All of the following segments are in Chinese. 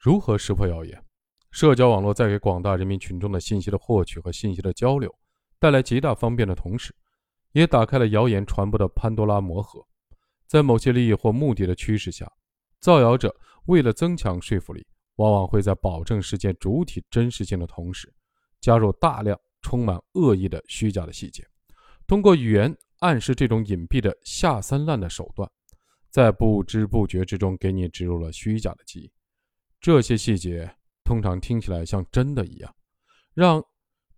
如何识破谣言？社交网络在给广大人民群众的信息的获取和信息的交流带来极大方便的同时，也打开了谣言传播的潘多拉魔盒。在某些利益或目的的驱使下，造谣者为了增强说服力，往往会在保证事件主体真实性的同时，加入大量充满恶意的虚假的细节，通过语言暗示这种隐蔽的下三滥的手段，在不知不觉之中给你植入了虚假的记忆。这些细节通常听起来像真的一样，让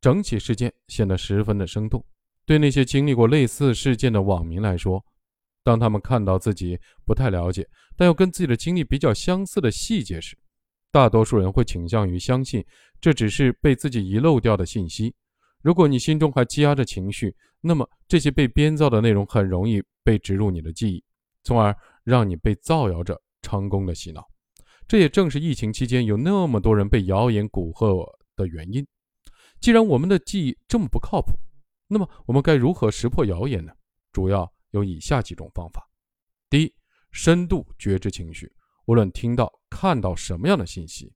整起事件显得十分的生动。对那些经历过类似事件的网民来说，当他们看到自己不太了解但又跟自己的经历比较相似的细节时，大多数人会倾向于相信这只是被自己遗漏掉的信息。如果你心中还积压着情绪，那么这些被编造的内容很容易被植入你的记忆，从而让你被造谣者成功的洗脑。这也正是疫情期间有那么多人被谣言蛊惑的原因。既然我们的记忆这么不靠谱，那么我们该如何识破谣言呢？主要有以下几种方法：第一，深度觉知情绪，无论听到、看到什么样的信息，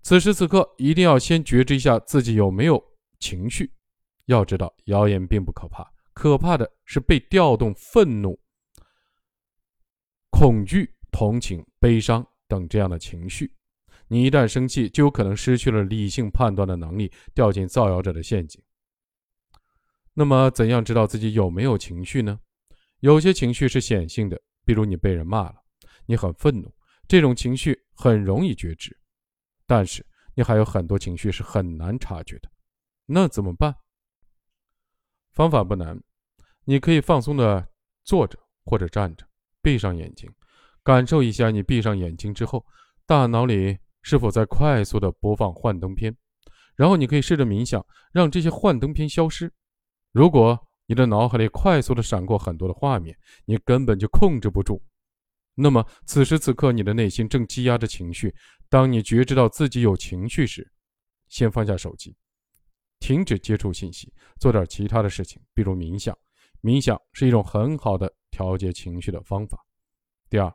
此时此刻一定要先觉知一下自己有没有情绪。要知道，谣言并不可怕，可怕的是被调动愤怒、恐惧。同情、悲伤等这样的情绪，你一旦生气，就有可能失去了理性判断的能力，掉进造谣者的陷阱。那么，怎样知道自己有没有情绪呢？有些情绪是显性的，比如你被人骂了，你很愤怒，这种情绪很容易觉知。但是，你还有很多情绪是很难察觉的，那怎么办？方法不难，你可以放松的坐着或者站着，闭上眼睛。感受一下，你闭上眼睛之后，大脑里是否在快速的播放幻灯片？然后你可以试着冥想，让这些幻灯片消失。如果你的脑海里快速的闪过很多的画面，你根本就控制不住。那么此时此刻，你的内心正积压着情绪。当你觉知到自己有情绪时，先放下手机，停止接触信息，做点其他的事情，比如冥想。冥想是一种很好的调节情绪的方法。第二。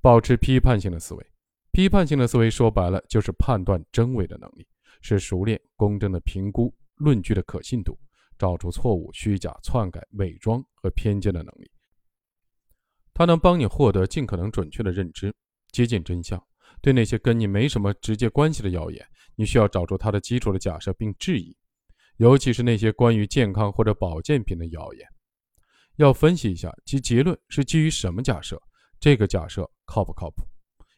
保持批判性的思维，批判性的思维说白了就是判断真伪的能力，是熟练公正的评估论据的可信度，找出错误、虚假、篡改、伪装和偏见的能力。它能帮你获得尽可能准确的认知，接近真相。对那些跟你没什么直接关系的谣言，你需要找出它的基础的假设并质疑，尤其是那些关于健康或者保健品的谣言，要分析一下其结论是基于什么假设。这个假设靠不靠谱？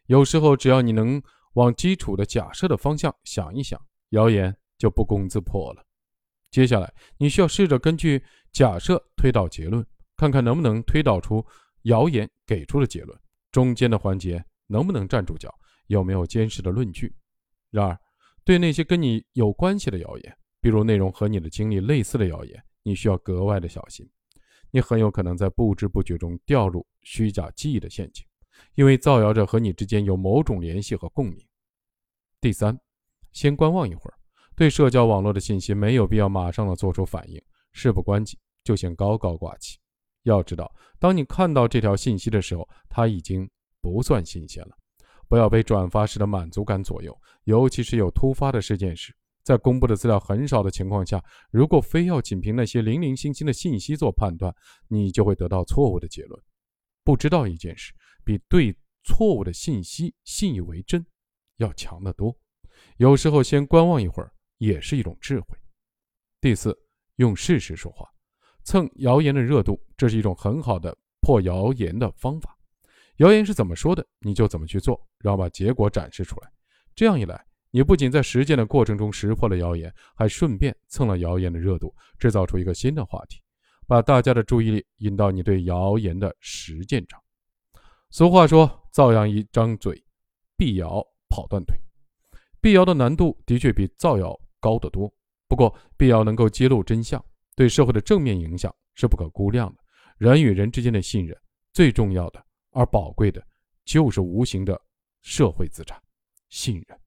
有时候，只要你能往基础的假设的方向想一想，谣言就不攻自破了。接下来，你需要试着根据假设推导结论，看看能不能推导出谣言给出的结论。中间的环节能不能站住脚，有没有坚实的论据？然而，对那些跟你有关系的谣言，比如内容和你的经历类似的谣言，你需要格外的小心。你很有可能在不知不觉中掉入虚假记忆的陷阱，因为造谣者和你之间有某种联系和共鸣。第三，先观望一会儿，对社交网络的信息没有必要马上的做出反应，事不关己就先高高挂起。要知道，当你看到这条信息的时候，它已经不算新鲜了。不要被转发时的满足感左右，尤其是有突发的事件时。在公布的资料很少的情况下，如果非要仅凭那些零零星星的信息做判断，你就会得到错误的结论。不知道一件事，比对错误的信息信以为真要强得多。有时候先观望一会儿也是一种智慧。第四，用事实说话，蹭谣言的热度，这是一种很好的破谣言的方法。谣言是怎么说的，你就怎么去做，然后把结果展示出来。这样一来。你不仅在实践的过程中识破了谣言，还顺便蹭了谣言的热度，制造出一个新的话题，把大家的注意力引到你对谣言的实践上。俗话说：“造谣一张嘴，辟谣跑断腿。”辟谣的难度的确比造谣高得多，不过辟谣能够揭露真相，对社会的正面影响是不可估量的。人与人之间的信任，最重要的而宝贵的，就是无形的社会资产——信任。